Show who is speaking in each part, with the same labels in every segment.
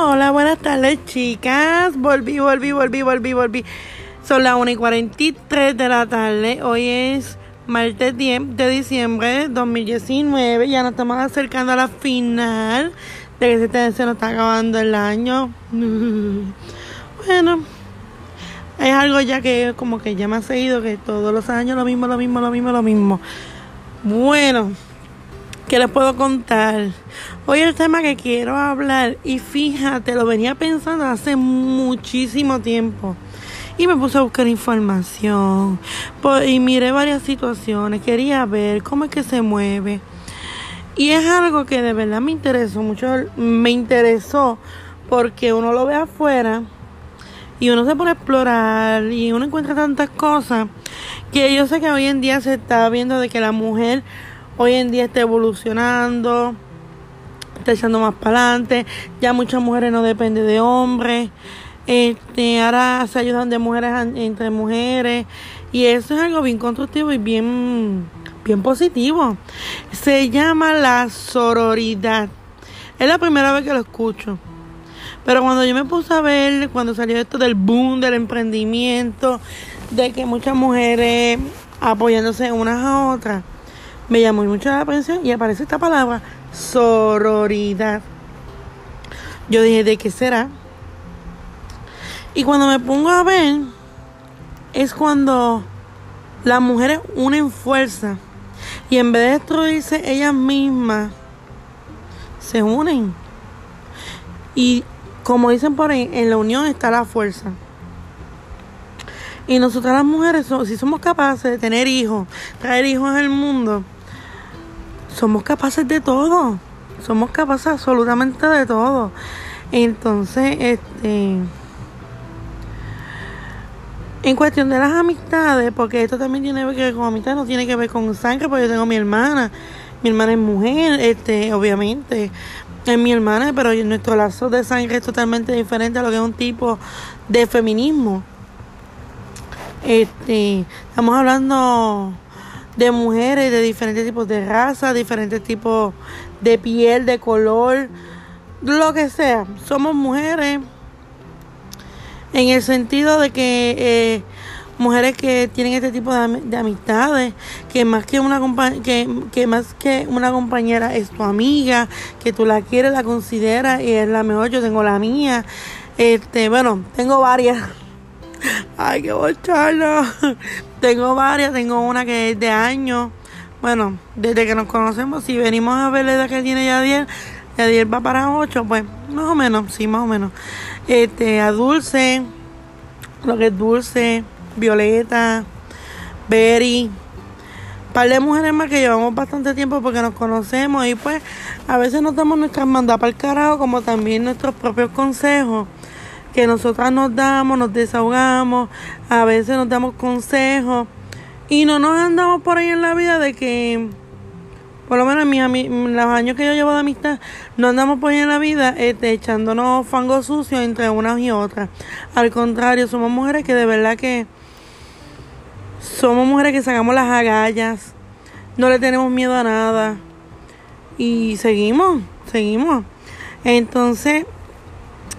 Speaker 1: Hola, buenas tardes, chicas. Volví, volví, volví, volví, volví. Son las 1 y 43 de la tarde. Hoy es martes 10 de diciembre de 2019. Ya nos estamos acercando a la final de que se, se nos está acabando el año. bueno, es algo ya que como que ya me ha seguido que todos los años lo mismo, lo mismo, lo mismo, lo mismo. Bueno. ¿Qué les puedo contar? Hoy el tema que quiero hablar, y fíjate, lo venía pensando hace muchísimo tiempo. Y me puse a buscar información. Y miré varias situaciones. Quería ver cómo es que se mueve. Y es algo que de verdad me interesó mucho. Me interesó porque uno lo ve afuera y uno se pone a explorar y uno encuentra tantas cosas que yo sé que hoy en día se está viendo de que la mujer hoy en día está evolucionando, está echando más para adelante, ya muchas mujeres no dependen de hombres, este, ahora se ayudan de mujeres entre mujeres y eso es algo bien constructivo y bien, bien positivo. Se llama la sororidad. Es la primera vez que lo escucho. Pero cuando yo me puse a ver, cuando salió esto del boom del emprendimiento, de que muchas mujeres apoyándose unas a otras, me llamó mucho la atención y aparece esta palabra, sororidad. Yo dije, ¿de qué será? Y cuando me pongo a ver, es cuando las mujeres unen fuerza y en vez de destruirse ellas mismas, se unen. Y como dicen por ahí, en la unión está la fuerza. Y nosotras las mujeres, si somos capaces de tener hijos, traer hijos al mundo, somos capaces de todo. Somos capaces absolutamente de todo. Entonces, este. En cuestión de las amistades, porque esto también tiene que ver con amistad, no tiene que ver con sangre, porque yo tengo mi hermana. Mi hermana es mujer, este, obviamente. Es mi hermana, pero nuestro lazo de sangre es totalmente diferente a lo que es un tipo de feminismo. Este, estamos hablando de mujeres de diferentes tipos de raza, diferentes tipos de piel, de color, lo que sea. Somos mujeres en el sentido de que eh, mujeres que tienen este tipo de, amistades, que más que una que, que más que una compañera es tu amiga, que tú la quieres, la consideras y es la mejor. Yo tengo la mía. Este, bueno, tengo varias. Ay, qué bocharlo. Tengo varias, tengo una que es de años. Bueno, desde que nos conocemos, si venimos a ver la edad que tiene Yadier, Yadier va para 8, pues más o menos, sí, más o menos. Este, a Dulce, lo que es Dulce, Violeta, Berry, par de mujeres más que llevamos bastante tiempo porque nos conocemos y pues a veces nos damos nuestras mandadas para el carajo como también nuestros propios consejos que nosotras nos damos, nos desahogamos, a veces nos damos consejos y no nos andamos por ahí en la vida de que, por lo menos en los años que yo llevo de amistad, no andamos por ahí en la vida este, echándonos fango sucio entre unas y otras. Al contrario, somos mujeres que de verdad que somos mujeres que sacamos las agallas, no le tenemos miedo a nada y seguimos, seguimos. Entonces,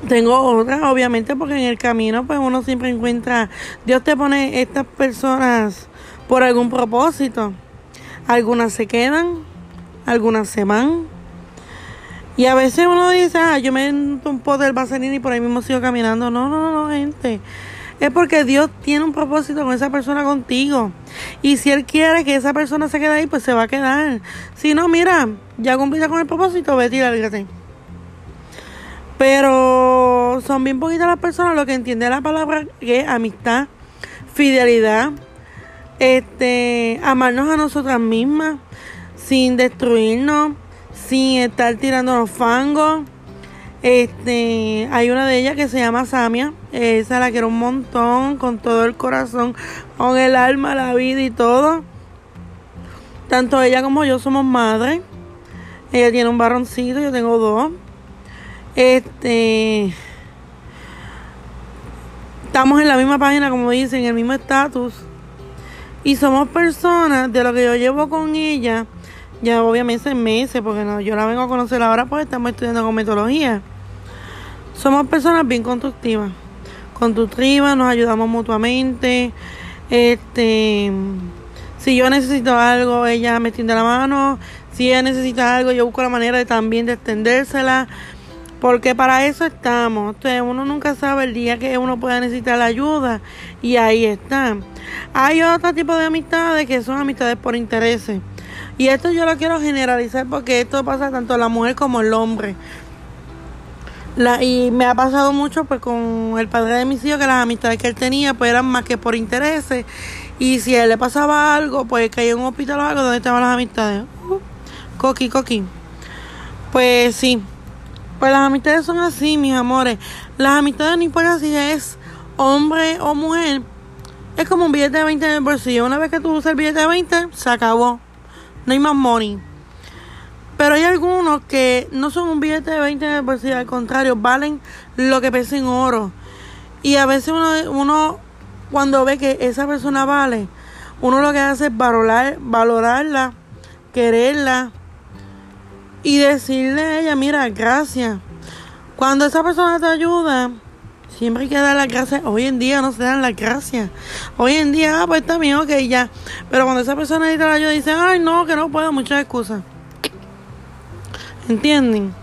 Speaker 1: tengo otra, obviamente, porque en el camino pues uno siempre encuentra, Dios te pone estas personas por algún propósito. Algunas se quedan, algunas se van. Y a veces uno dice, ah, yo me entro un poco del vaselina y por ahí mismo sigo caminando. No, no, no, gente. Es porque Dios tiene un propósito con esa persona contigo. Y si Él quiere que esa persona se quede ahí, pues se va a quedar. Si no, mira, ya cumpliste con el propósito, vete y lárgate. Pero son bien poquitas las personas lo que entienden la palabra que es amistad, fidelidad, este, amarnos a nosotras mismas, sin destruirnos, sin estar tirándonos fangos. Este, hay una de ellas que se llama Samia, esa la quiero un montón, con todo el corazón, con el alma, la vida y todo. Tanto ella como yo somos madres. Ella tiene un barroncito, yo tengo dos. Este. Estamos en la misma página, como dicen, en el mismo estatus. Y somos personas de lo que yo llevo con ella, ya obviamente en meses, porque no, yo la vengo a conocer ahora, pues estamos estudiando con metodología. somos personas bien constructivas. Constructivas, nos ayudamos mutuamente. Este, si yo necesito algo, ella me tiende la mano. Si ella necesita algo, yo busco la manera de también de extendérsela. Porque para eso estamos. Entonces uno nunca sabe el día que uno pueda necesitar la ayuda. Y ahí está. Hay otro tipo de amistades que son amistades por intereses. Y esto yo lo quiero generalizar porque esto pasa tanto a la mujer como el hombre. Y me ha pasado mucho pues con el padre de mis hijos que las amistades que él tenía pues eran más que por intereses. Y si a él le pasaba algo, pues caía en un hospital o algo, donde estaban las amistades? Uh, coqui, coqui. Pues sí. Pues las amistades son así, mis amores. Las amistades no importa si es hombre o mujer. Es como un billete de 20 en el bolsillo. Una vez que tú usas el billete de 20, se acabó. No hay más money. Pero hay algunos que no son un billete de 20 en el bolsillo, al contrario, valen lo que pesa en oro. Y a veces uno, uno, cuando ve que esa persona vale, uno lo que hace es valorar, valorarla, quererla, y decirle a ella, mira, gracias. Cuando esa persona te ayuda, siempre hay que dar las gracias. Hoy en día no se dan las gracias. Hoy en día, ah, pues está bien, ok, ya. Pero cuando esa persona necesita la ayuda, dice, ay, no, que no puedo, muchas excusas. ¿Entienden?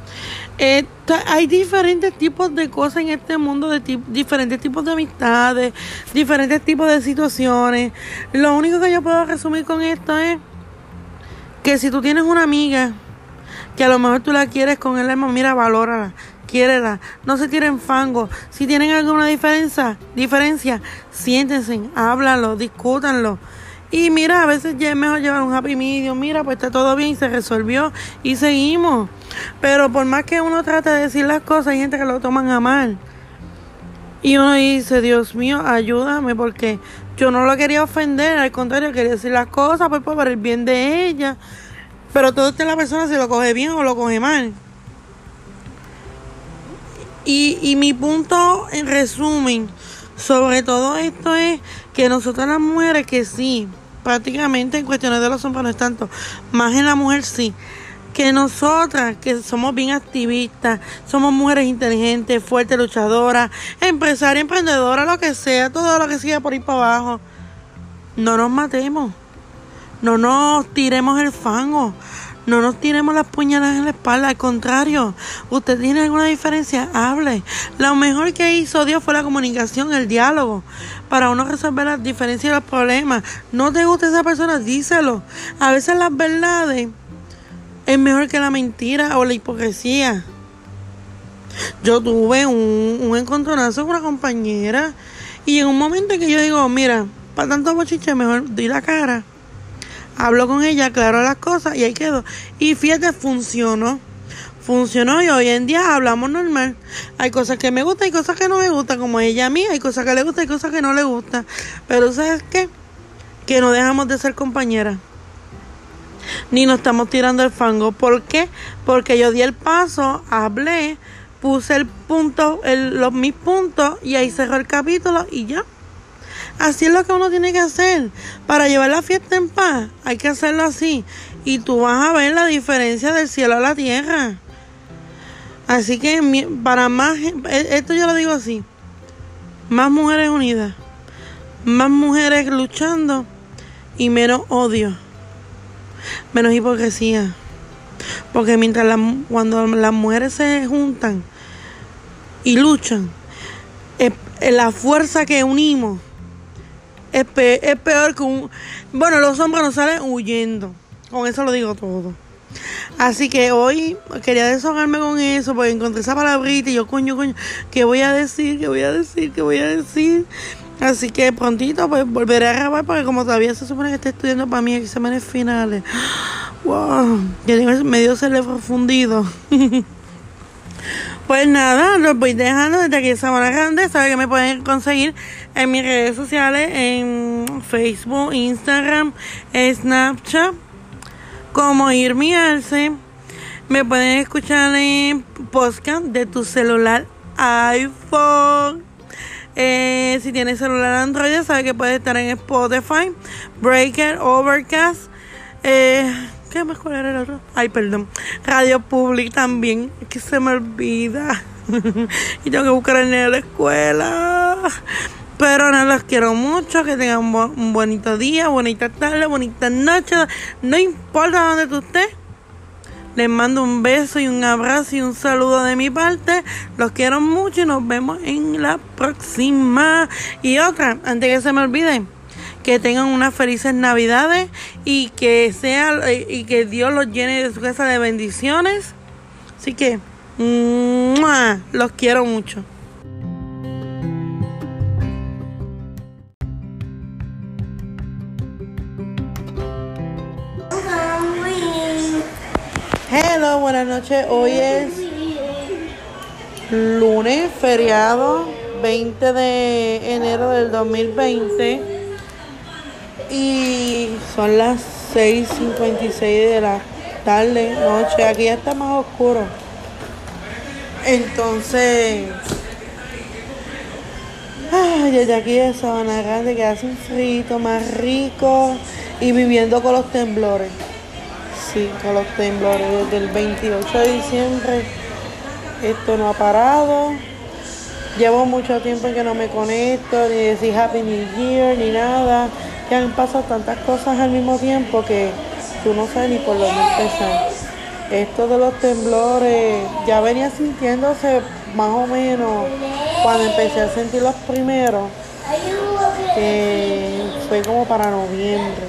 Speaker 1: hay diferentes tipos de cosas en este mundo, de diferentes tipos de amistades, diferentes tipos de situaciones. Lo único que yo puedo resumir con esto es que si tú tienes una amiga que a lo mejor tú la quieres con el alma, mira, valórala, quiérela, no se tiren fango. Si tienen alguna diferencia, diferencia, siéntense, háblalo, discútanlo. Y mira, a veces ya es mejor llevar un happy medium, mira, pues está todo bien, se resolvió y seguimos. Pero por más que uno trate de decir las cosas, hay gente que lo toman a mal. Y uno dice, Dios mío, ayúdame, porque yo no lo quería ofender, al contrario, quería decir las cosas pues, por el bien de ella. Pero todo esto la persona se lo coge bien o lo coge mal. Y, y mi punto en resumen sobre todo esto es que nosotras las mujeres que sí, prácticamente en cuestiones de los hombres no es tanto, más en la mujer sí, que nosotras que somos bien activistas, somos mujeres inteligentes, fuertes, luchadoras, empresarias, emprendedoras, lo que sea, todo lo que siga por ahí para abajo, no nos matemos. No nos tiremos el fango. No nos tiremos las puñaladas en la espalda. Al contrario, usted tiene alguna diferencia, hable. Lo mejor que hizo Dios fue la comunicación, el diálogo. Para uno resolver las diferencias y los problemas. No te gusta esa persona, díselo. A veces las verdades es mejor que la mentira o la hipocresía. Yo tuve un, un encontronazo con una compañera y en un momento en que yo digo, mira, para tanto bochiche, mejor di la cara Hablo con ella, aclaró las cosas y ahí quedó. Y fíjate, funcionó. Funcionó y hoy en día hablamos normal. Hay cosas que me gustan y cosas que no me gustan, como ella a mí, hay cosas que le gustan y cosas que no le gustan. Pero ¿sabes qué? Que no dejamos de ser compañeras. Ni nos estamos tirando el fango. ¿Por qué? Porque yo di el paso, hablé, puse el punto, el, los mis puntos y ahí cerró el capítulo y ya. Así es lo que uno tiene que hacer. Para llevar la fiesta en paz, hay que hacerlo así. Y tú vas a ver la diferencia del cielo a la tierra. Así que para más, e, esto yo lo digo así, más mujeres unidas, más mujeres luchando y menos odio, menos hipocresía. Porque mientras cuando las mujeres se juntan y luchan, la fuerza que unimos es, peor que un... Bueno, los hombres no salen huyendo. Con eso lo digo todo. Así que hoy quería desahogarme con eso, porque encontré esa palabrita y yo, coño, coño, ¿qué voy a decir? ¿Qué voy a decir? ¿Qué voy a decir? Así que prontito pues volveré a grabar porque como todavía se supone que estoy estudiando para mí exámenes finales. Wow, ya tengo medio cerebro fundido. Pues nada, los voy dejando desde aquí en Sabana Grande. Saben que me pueden conseguir en mis redes sociales, en Facebook, Instagram, Snapchat, como Irmi Arce. Me pueden escuchar en podcast de tu celular iPhone. Eh, si tienes celular Android, sabe que puede estar en Spotify, Breaker, Overcast. Eh, ¿Qué más cuál era el otro? Ay, perdón. Radio Public también. Es que se me olvida. y tengo que buscar de la escuela. Pero no los quiero mucho, que tengan un, bonito día, bonita tarde, bonita noche. No importa dónde tú estés. Les mando un beso y un abrazo y un saludo de mi parte. Los quiero mucho y nos vemos en la próxima. Y otra, antes que se me olvide, que tengan unas felices navidades y que sea y que Dios los llene de su casa de bendiciones. Así que los quiero mucho. Buenas noches. Hoy es lunes, feriado, 20 de enero del 2020. Y son las 6.56 de la tarde, noche. Aquí ya está más oscuro. Entonces, ay, desde aquí de Sabana Grande que hace un frito más rico y viviendo con los temblores con los temblores. Desde el 28 de diciembre esto no ha parado. Llevo mucho tiempo que no me conecto, ni decir Happy New Year, ni nada. Ya han pasado tantas cosas al mismo tiempo que tú no sabes ni por dónde empezar. Esto de los temblores ya venía sintiéndose más o menos cuando empecé a sentir los primeros, que fue como para noviembre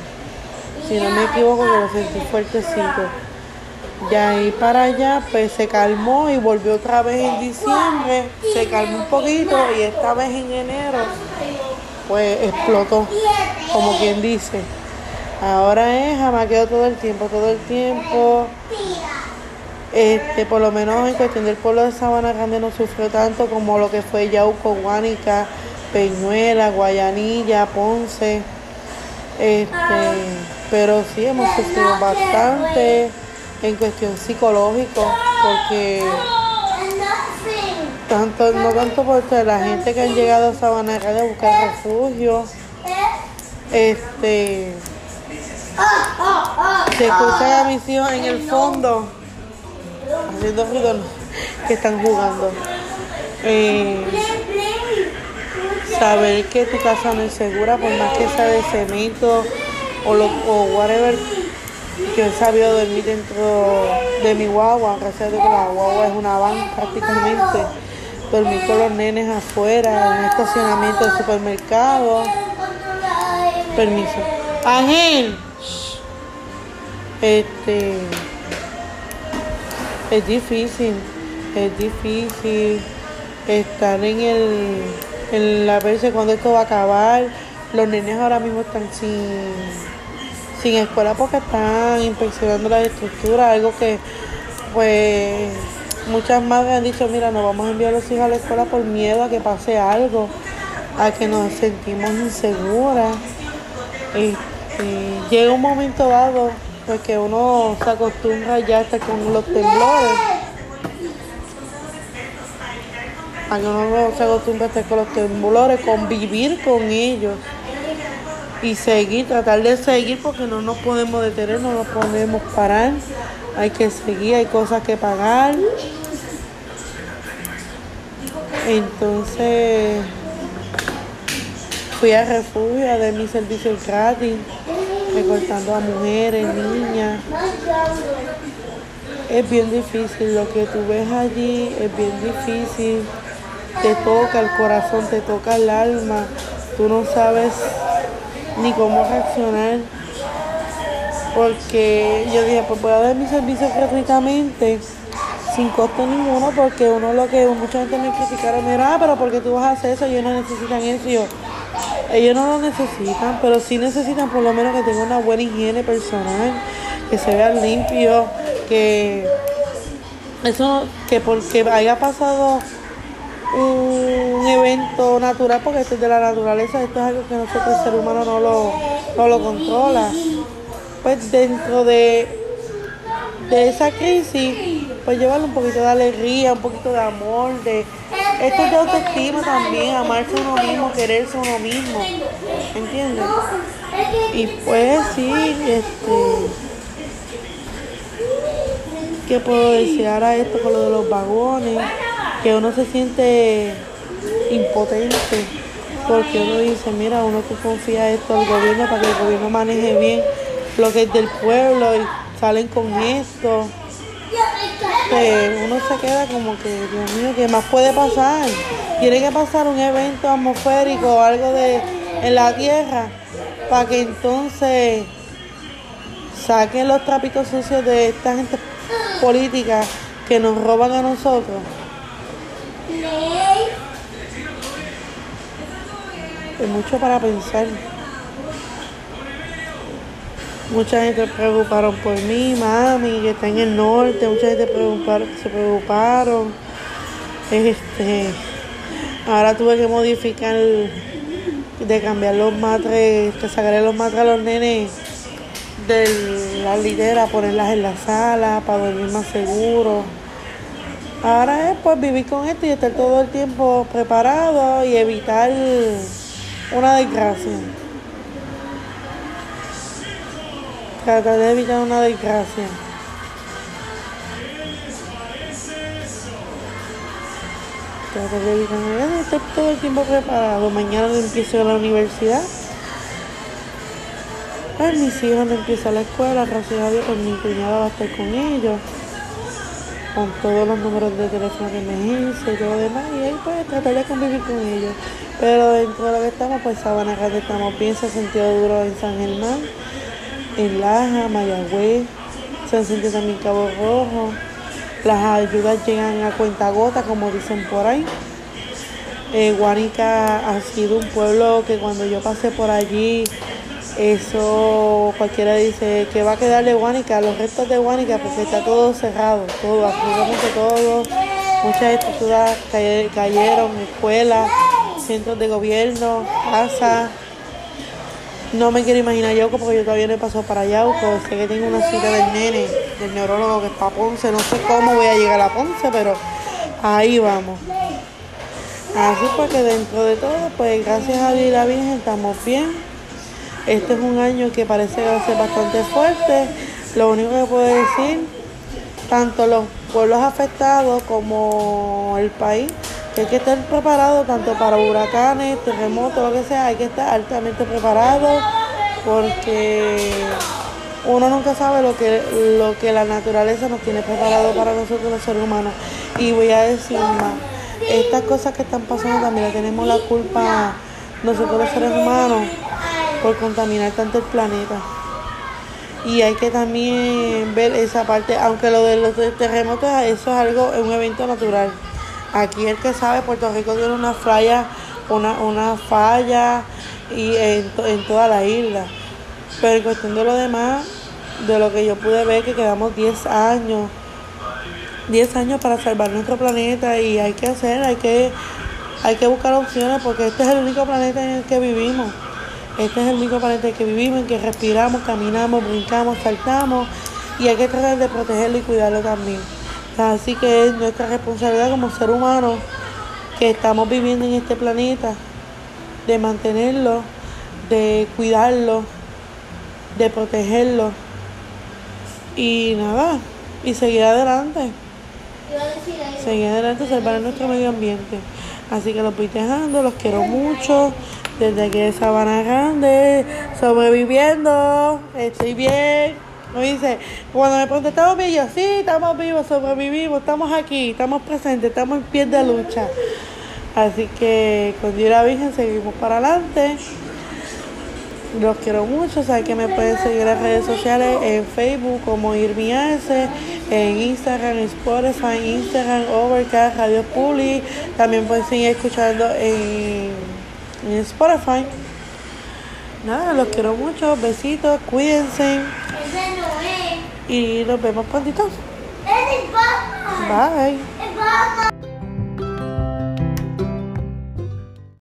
Speaker 1: si no me equivoco, lo sentí fuertecito. De ahí para allá, pues se calmó y volvió otra vez en diciembre, se calmó un poquito y esta vez en enero, pues explotó, como quien dice. Ahora es jamaqueo todo el tiempo, todo el tiempo. Este, por lo menos en cuestión del pueblo de Sabana Grande no sufrió tanto como lo que fue Yauco, Guánica, Peñuela, Guayanilla, Ponce. Este, pero sí hemos sufrido bastante en cuestión psicológica porque tanto, no tanto porque la gente que han llegado a Sabana a buscar refugio, este se escucha la misión en el fondo haciendo ruido que están jugando. Eh, saber que tu casa no es segura por más que sea de cemento o, lo, o whatever que he sabido dormir dentro de mi guagua, gracias a Dios que la guagua es una van prácticamente. Dormir con los nenes afuera, en un estacionamiento de supermercado. Permiso. Ángel. Este. Es difícil. Es difícil estar en el. En la veces cuando esto va a acabar. Los nenes ahora mismo están sin sin escuela porque están inspeccionando la estructura, algo que pues muchas madres han dicho, mira, no vamos a enviar a los hijos a la escuela por miedo a que pase algo, a que nos sentimos inseguras. Y, llega un momento dado pues que uno se acostumbra ya hasta con los temblores. A uno se acostumbra a estar con los temblores, convivir con ellos y seguir, tratar de seguir porque no nos podemos detener, no nos podemos parar. Hay que seguir, hay cosas que pagar. Entonces fui a refugio dar mi servicio gratis, recortando a mujeres, niñas. Es bien difícil, lo que tú ves allí es bien difícil. Te toca el corazón, te toca el alma. Tú no sabes ni cómo reaccionar. Porque yo dije, pues voy a dar mi servicio gratuitamente, sin costo ninguno, porque uno lo que mucha gente me criticaron era, ah, pero porque tú vas a hacer eso, ellos no necesitan eso. yo, ellos no lo necesitan, pero sí necesitan por lo menos que tenga una buena higiene personal, que se vean limpios, que eso, que porque haya pasado un evento natural, porque esto es de la naturaleza, esto es algo que nosotros el ser humano no lo, no lo controla. Pues dentro de, de esa crisis, pues llevarle un poquito de alegría, un poquito de amor, de esto es de autoestima también, amarse a uno mismo, quererse a uno mismo, ¿entiendes? Y pues sí, este, ¿qué puedo decir ahora esto con lo de los vagones? Que uno se siente impotente porque uno dice, mira, uno que confía esto al gobierno para que el gobierno maneje bien lo que es del pueblo y salen con esto. uno se queda como que, Dios mío, ¿qué más puede pasar? Tiene que pasar un evento atmosférico o algo de en la tierra para que entonces saquen los trapitos sucios de esta gente política que nos roban a nosotros. Es mucho para pensar. Mucha gente preocuparon por mí, mami, que está en el norte, mucha gente se preocuparon. Este, ahora tuve que modificar, de cambiar los matres, que sacaré los matres a los nenes de la litera, ponerlas en la sala para dormir más seguro. Ahora es pues vivir con esto y estar todo el tiempo preparado y evitar una desgracia. Tratar de evitar una desgracia. Tratar de evitar una estar todo el tiempo preparado. Mañana empiezo a la universidad. Mis hijos no empiezan la escuela, gracias a Dios, pues mi cuñada va a estar con ellos con todos los números de teléfono de emergencia y todo lo demás, y ahí pues tratar de convivir con ellos. Pero dentro de lo que estamos, pues Sabana Grande estamos bien, se ha sentido duro en San Germán, en Laja, Mayagüez, se han sentido también Cabo Rojo. Las ayudas llegan a cuenta gota, como dicen por ahí. Eh, Guánica ha sido un pueblo que cuando yo pasé por allí, eso cualquiera dice que va a quedar de Guánica, los restos de Guánica, porque está todo cerrado, todo, absolutamente todo. Muchas estructuras cayeron, escuelas centros de gobierno, casa. No me quiero imaginar Yauco porque yo todavía no he pasado para Yauco. Sé que tengo una cita del nene, del neurólogo que es para Ponce. No sé cómo voy a llegar a Ponce, pero ahí vamos. Así pues que dentro de todo, pues gracias a Dios la Virgen estamos bien. Este es un año que parece que va a ser bastante fuerte. Lo único que puedo decir, tanto los pueblos afectados como el país, hay que estar preparado tanto para huracanes, terremotos, lo que sea, hay que estar altamente preparado porque uno nunca sabe lo que, lo que la naturaleza nos tiene preparado para nosotros los seres humanos. Y voy a decir más, estas cosas que están pasando también tenemos la culpa nosotros los seres humanos por contaminar tanto el planeta. Y hay que también ver esa parte, aunque lo de los terremotos, eso es algo, es un evento natural. Aquí el que sabe, Puerto Rico tiene una falla, una, una falla y en, toda la isla. Pero en cuestión de lo demás, de lo que yo pude ver, que quedamos 10 años, 10 años para salvar nuestro planeta y hay que hacer, hay que, hay que buscar opciones porque este es el único planeta en el que vivimos. Este es el único planeta en el que vivimos, en que respiramos, caminamos, brincamos, saltamos y hay que tratar de protegerlo y cuidarlo también. Así que es nuestra responsabilidad como ser humano que estamos viviendo en este planeta, de mantenerlo, de cuidarlo, de protegerlo y nada, y seguir adelante. Seguir adelante, salvar nuestro medio ambiente. Así que los voy dejando, los quiero mucho. Desde aquí de Sabana Grande, sobreviviendo, estoy bien. Me dice, cuando me preguntan, ¿estamos vivos? Sí, estamos vivos, sobrevivimos, estamos aquí, estamos presentes, estamos en pie de lucha. Así que con Dios la Virgen seguimos para adelante. Los quiero mucho, saben que me pueden seguir en redes sociales, en Facebook como Irmiase, en Instagram, en Spotify, Instagram, Overcast, Radio Puli. También pueden seguir escuchando en, en Spotify. Nada, los quiero mucho, besitos, cuídense. Y nos vemos prontito. Bye.